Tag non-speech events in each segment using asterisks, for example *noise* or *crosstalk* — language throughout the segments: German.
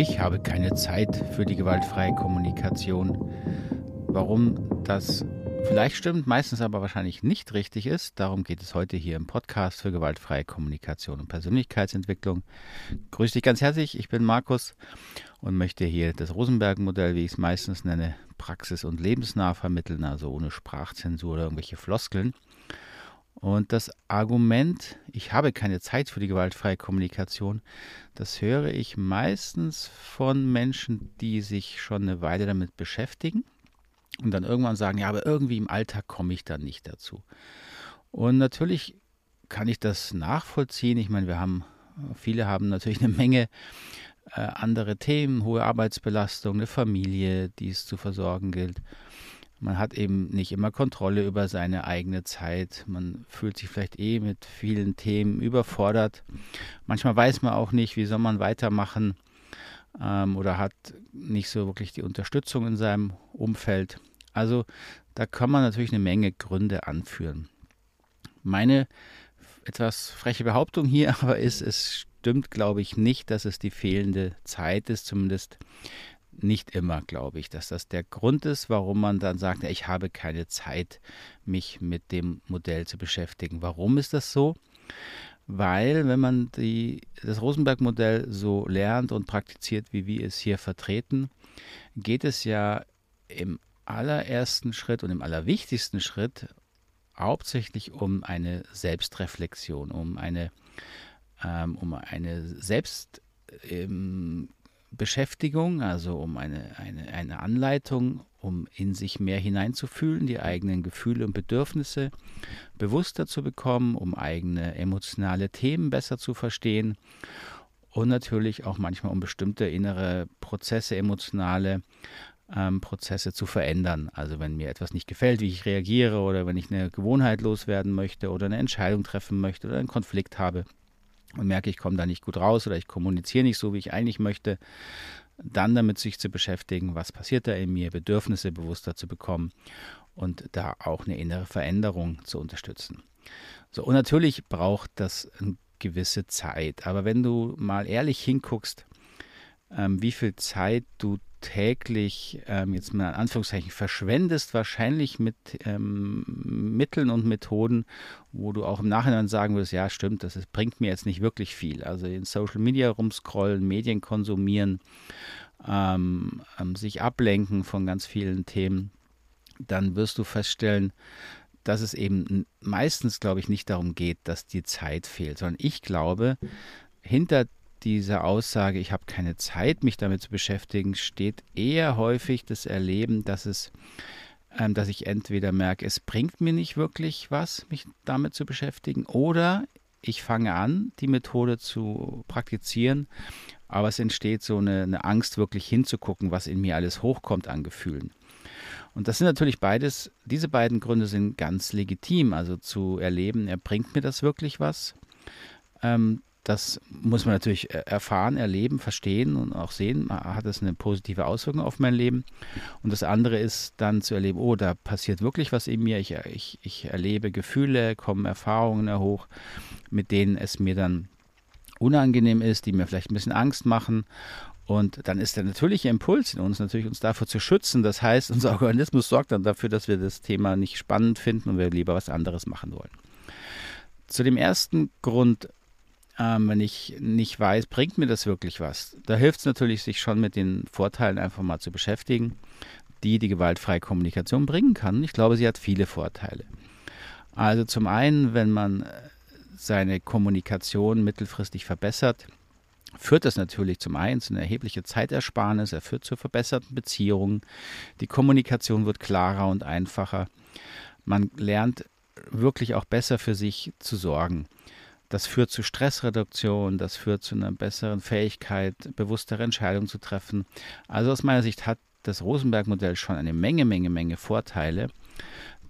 Ich habe keine Zeit für die gewaltfreie Kommunikation. Warum das vielleicht stimmt, meistens aber wahrscheinlich nicht richtig ist, darum geht es heute hier im Podcast für gewaltfreie Kommunikation und Persönlichkeitsentwicklung. Grüß dich ganz herzlich, ich bin Markus und möchte hier das Rosenberg-Modell, wie ich es meistens nenne, praxis- und lebensnah vermitteln, also ohne Sprachzensur oder irgendwelche Floskeln. Und das Argument, ich habe keine Zeit für die gewaltfreie Kommunikation, das höre ich meistens von Menschen, die sich schon eine Weile damit beschäftigen und dann irgendwann sagen, ja, aber irgendwie im Alltag komme ich dann nicht dazu. Und natürlich kann ich das nachvollziehen. Ich meine, wir haben, viele haben natürlich eine Menge äh, andere Themen, hohe Arbeitsbelastung, eine Familie, die es zu versorgen gilt. Man hat eben nicht immer Kontrolle über seine eigene Zeit. Man fühlt sich vielleicht eh mit vielen Themen überfordert. Manchmal weiß man auch nicht, wie soll man weitermachen ähm, oder hat nicht so wirklich die Unterstützung in seinem Umfeld. Also da kann man natürlich eine Menge Gründe anführen. Meine etwas freche Behauptung hier *laughs* aber ist, es stimmt, glaube ich, nicht, dass es die fehlende Zeit ist, zumindest nicht immer, glaube ich, dass das der Grund ist, warum man dann sagt, ich habe keine Zeit, mich mit dem Modell zu beschäftigen. Warum ist das so? Weil, wenn man die, das Rosenberg-Modell so lernt und praktiziert, wie wir es hier vertreten, geht es ja im allerersten Schritt und im allerwichtigsten Schritt hauptsächlich um eine Selbstreflexion, um eine, ähm, um eine Selbst, ähm, Beschäftigung, also um eine, eine, eine Anleitung, um in sich mehr hineinzufühlen, die eigenen Gefühle und Bedürfnisse bewusster zu bekommen, um eigene emotionale Themen besser zu verstehen und natürlich auch manchmal um bestimmte innere Prozesse, emotionale ähm, Prozesse zu verändern. Also wenn mir etwas nicht gefällt, wie ich reagiere oder wenn ich eine Gewohnheit loswerden möchte oder eine Entscheidung treffen möchte oder einen Konflikt habe, und merke, ich komme da nicht gut raus oder ich kommuniziere nicht so, wie ich eigentlich möchte, dann damit sich zu beschäftigen, was passiert da in mir, Bedürfnisse bewusster zu bekommen und da auch eine innere Veränderung zu unterstützen. So, und natürlich braucht das eine gewisse Zeit. Aber wenn du mal ehrlich hinguckst, ähm, wie viel Zeit du täglich, ähm, jetzt mal in Anführungszeichen, verschwendest, wahrscheinlich mit ähm, Mitteln und Methoden, wo du auch im Nachhinein sagen würdest, ja stimmt, das ist, bringt mir jetzt nicht wirklich viel. Also in Social Media rumscrollen, Medien konsumieren, ähm, ähm sich ablenken von ganz vielen Themen, dann wirst du feststellen, dass es eben meistens, glaube ich, nicht darum geht, dass die Zeit fehlt, sondern ich glaube, hinter dieser Aussage, ich habe keine Zeit, mich damit zu beschäftigen, steht eher häufig das Erleben, dass es, ähm, dass ich entweder merke, es bringt mir nicht wirklich was, mich damit zu beschäftigen, oder ich fange an, die Methode zu praktizieren, aber es entsteht so eine, eine Angst, wirklich hinzugucken, was in mir alles hochkommt an Gefühlen. Und das sind natürlich beides, diese beiden Gründe sind ganz legitim, also zu erleben, er bringt mir das wirklich was. Ähm, das muss man natürlich äh, erfahren, erleben, verstehen und auch sehen. Hat es eine positive Auswirkung auf mein Leben? Und das andere ist dann zu erleben, oh, da passiert wirklich was in mir. Ich, ich, ich erlebe Gefühle, kommen Erfahrungen hoch, mit denen es mir dann unangenehm ist, die mir vielleicht ein bisschen Angst machen. Und dann ist der natürliche Impuls in uns natürlich, uns davor zu schützen. Das heißt, unser *laughs* Organismus sorgt dann dafür, dass wir das Thema nicht spannend finden und wir lieber was anderes machen wollen. Zu dem ersten Grund, ähm, wenn ich nicht weiß, bringt mir das wirklich was? Da hilft es natürlich, sich schon mit den Vorteilen einfach mal zu beschäftigen, die die gewaltfreie Kommunikation bringen kann. Ich glaube, sie hat viele Vorteile. Also zum einen, wenn man äh, seine Kommunikation mittelfristig verbessert, führt das natürlich zum einen zu einer erheblichen Zeitersparnis, er führt zu verbesserten Beziehungen, die Kommunikation wird klarer und einfacher, man lernt wirklich auch besser für sich zu sorgen. Das führt zu Stressreduktion, das führt zu einer besseren Fähigkeit, bewusstere Entscheidungen zu treffen. Also aus meiner Sicht hat das Rosenberg-Modell schon eine Menge, Menge, Menge Vorteile.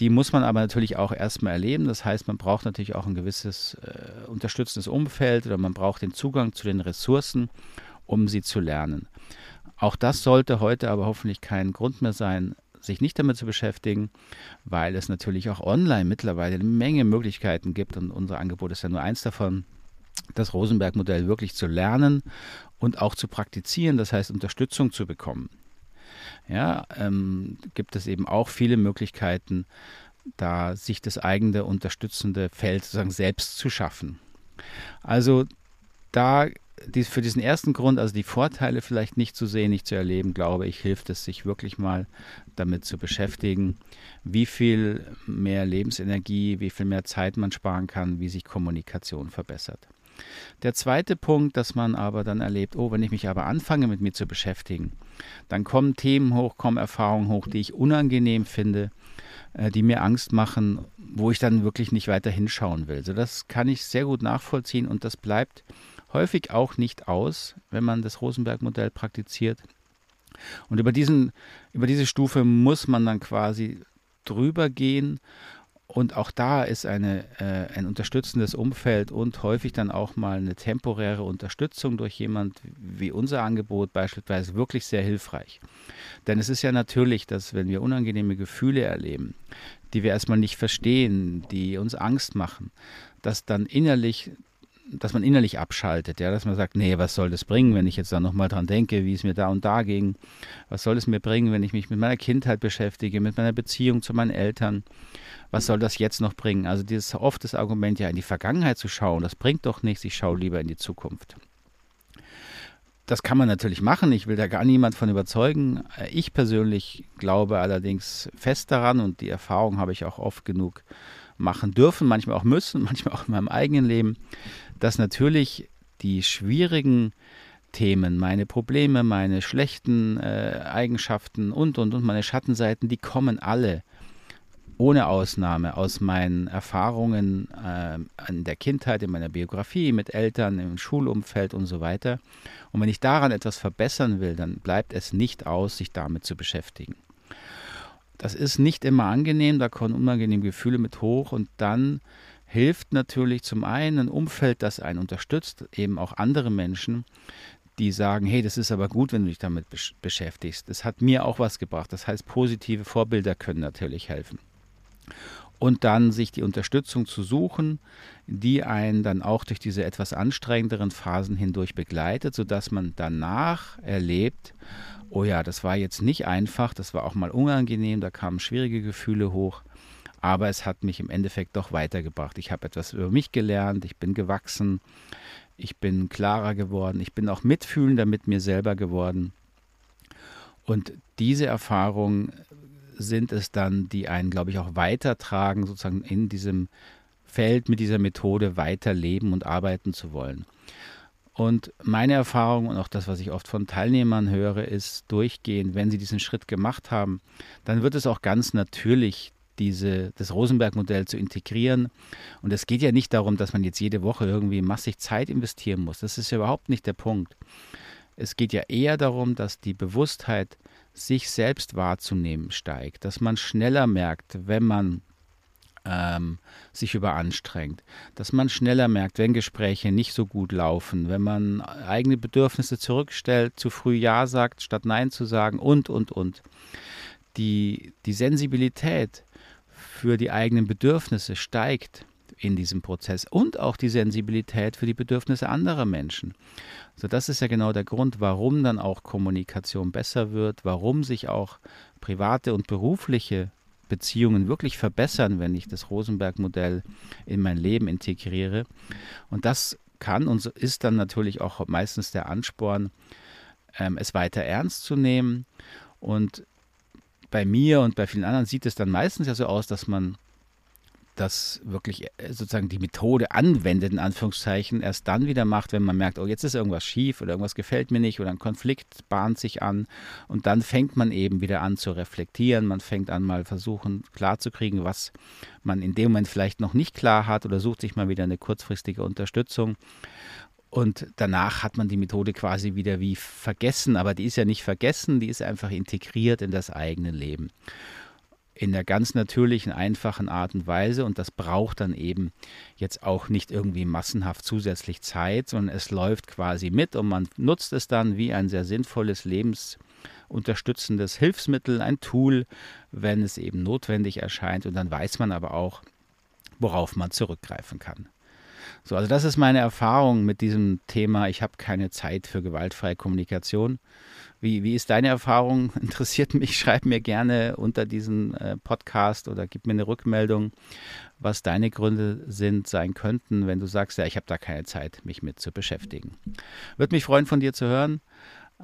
Die muss man aber natürlich auch erstmal erleben. Das heißt, man braucht natürlich auch ein gewisses äh, unterstützendes Umfeld oder man braucht den Zugang zu den Ressourcen, um sie zu lernen. Auch das sollte heute aber hoffentlich kein Grund mehr sein, sich nicht damit zu beschäftigen, weil es natürlich auch online mittlerweile eine Menge Möglichkeiten gibt und unser Angebot ist ja nur eins davon. das Rosenberg-Modell wirklich zu lernen und auch zu praktizieren, das heißt Unterstützung zu bekommen. Ja, ähm, gibt es eben auch viele Möglichkeiten, da sich das eigene unterstützende Feld sozusagen selbst zu schaffen. Also da dies, für diesen ersten Grund, also die Vorteile vielleicht nicht zu sehen, nicht zu erleben, glaube ich, hilft es sich wirklich mal damit zu beschäftigen, wie viel mehr Lebensenergie, wie viel mehr Zeit man sparen kann, wie sich Kommunikation verbessert. Der zweite Punkt, dass man aber dann erlebt, oh, wenn ich mich aber anfange mit mir zu beschäftigen, dann kommen Themen hoch, kommen Erfahrungen hoch, die ich unangenehm finde, äh, die mir Angst machen, wo ich dann wirklich nicht weiter hinschauen will. So, das kann ich sehr gut nachvollziehen und das bleibt häufig auch nicht aus, wenn man das Rosenberg-Modell praktiziert. Und über, diesen, über diese Stufe muss man dann quasi drüber gehen. Und auch da ist eine, äh, ein unterstützendes Umfeld und häufig dann auch mal eine temporäre Unterstützung durch jemand wie unser Angebot beispielsweise wirklich sehr hilfreich. Denn es ist ja natürlich, dass wenn wir unangenehme Gefühle erleben, die wir erstmal nicht verstehen, die uns Angst machen, dass dann innerlich dass man innerlich abschaltet, ja, dass man sagt, nee, was soll das bringen, wenn ich jetzt da nochmal dran denke, wie es mir da und da ging? Was soll es mir bringen, wenn ich mich mit meiner Kindheit beschäftige, mit meiner Beziehung zu meinen Eltern? Was soll das jetzt noch bringen? Also dieses oft das Argument, ja, in die Vergangenheit zu schauen, das bringt doch nichts, ich schaue lieber in die Zukunft. Das kann man natürlich machen, ich will da gar niemand von überzeugen. Ich persönlich glaube allerdings fest daran und die Erfahrung habe ich auch oft genug machen dürfen, manchmal auch müssen, *laughs* manchmal auch in meinem eigenen Leben, dass natürlich die schwierigen Themen, meine Probleme, meine schlechten äh, Eigenschaften und, und, und meine Schattenseiten, die kommen alle ohne Ausnahme aus meinen Erfahrungen äh, in der Kindheit, in meiner Biografie, mit Eltern, im Schulumfeld und so weiter. Und wenn ich daran etwas verbessern will, dann bleibt es nicht aus, sich damit zu beschäftigen. Das ist nicht immer angenehm, da kommen unangenehme Gefühle mit hoch und dann hilft natürlich zum einen ein Umfeld, das einen unterstützt, eben auch andere Menschen, die sagen, hey, das ist aber gut, wenn du dich damit besch beschäftigst. Das hat mir auch was gebracht. Das heißt, positive Vorbilder können natürlich helfen. Und dann sich die Unterstützung zu suchen, die einen dann auch durch diese etwas anstrengenderen Phasen hindurch begleitet, sodass man danach erlebt, oh ja, das war jetzt nicht einfach, das war auch mal unangenehm, da kamen schwierige Gefühle hoch, aber es hat mich im Endeffekt doch weitergebracht. Ich habe etwas über mich gelernt, ich bin gewachsen, ich bin klarer geworden, ich bin auch mitfühlender mit mir selber geworden. Und diese Erfahrungen sind es dann, die einen, glaube ich, auch weitertragen, sozusagen in diesem Feld mit dieser Methode weiterleben und arbeiten zu wollen. Und meine Erfahrung und auch das, was ich oft von Teilnehmern höre, ist durchgehend, wenn sie diesen Schritt gemacht haben, dann wird es auch ganz natürlich, diese, das Rosenberg-Modell zu integrieren. Und es geht ja nicht darum, dass man jetzt jede Woche irgendwie massig Zeit investieren muss. Das ist ja überhaupt nicht der Punkt. Es geht ja eher darum, dass die Bewusstheit, sich selbst wahrzunehmen, steigt, dass man schneller merkt, wenn man ähm, sich überanstrengt, dass man schneller merkt, wenn Gespräche nicht so gut laufen, wenn man eigene Bedürfnisse zurückstellt, zu früh Ja sagt, statt Nein zu sagen und, und, und. Die, die Sensibilität für die eigenen Bedürfnisse steigt in diesem Prozess und auch die Sensibilität für die Bedürfnisse anderer Menschen. So, das ist ja genau der Grund, warum dann auch Kommunikation besser wird, warum sich auch private und berufliche Beziehungen wirklich verbessern, wenn ich das Rosenberg-Modell in mein Leben integriere. Und das kann und ist dann natürlich auch meistens der Ansporn, ähm, es weiter ernst zu nehmen. Und bei mir und bei vielen anderen sieht es dann meistens ja so aus, dass man das wirklich äh, sozusagen die Methode anwendet, in Anführungszeichen, erst dann wieder macht, wenn man merkt, oh, jetzt ist irgendwas schief oder irgendwas gefällt mir nicht oder ein Konflikt bahnt sich an. Und dann fängt man eben wieder an zu reflektieren. Man fängt an, mal versuchen klarzukriegen, was man in dem Moment vielleicht noch nicht klar hat oder sucht sich mal wieder eine kurzfristige Unterstützung. Und danach hat man die Methode quasi wieder wie vergessen, aber die ist ja nicht vergessen, die ist einfach integriert in das eigene Leben in der ganz natürlichen, einfachen Art und Weise. Und das braucht dann eben jetzt auch nicht irgendwie massenhaft zusätzlich Zeit, sondern es läuft quasi mit und man nutzt es dann wie ein sehr sinnvolles lebensunterstützendes Hilfsmittel, ein Tool, wenn es eben notwendig erscheint. Und dann weiß man aber auch, worauf man zurückgreifen kann. So, also das ist meine Erfahrung mit diesem Thema. Ich habe keine Zeit für gewaltfreie Kommunikation. Wie, wie ist deine Erfahrung? *laughs* Interessiert mich. Schreib mir gerne unter diesen äh, Podcast oder gib mir eine Rückmeldung, was deine Gründe sind, sein könnten, wenn du sagst, ja, ich habe da keine Zeit, mich mit zu beschäftigen. Würde mich freuen, von dir zu hören.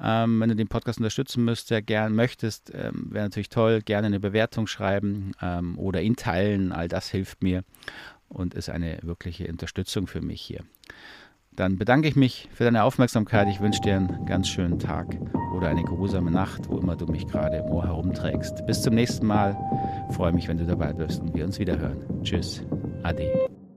Ähm, wenn du den Podcast unterstützen müsstest, gern möchtest, ähm, wäre natürlich toll. Gerne eine Bewertung schreiben ähm, oder ihn teilen. All das hilft mir und ist eine wirkliche Unterstützung für mich hier. Dann bedanke ich mich für deine Aufmerksamkeit. Ich wünsche dir einen ganz schönen Tag oder eine geruhsame Nacht, wo immer du mich gerade im Ohr herumträgst. Bis zum nächsten Mal. Ich freue mich, wenn du dabei bist und wir uns wieder hören. Tschüss. Ade.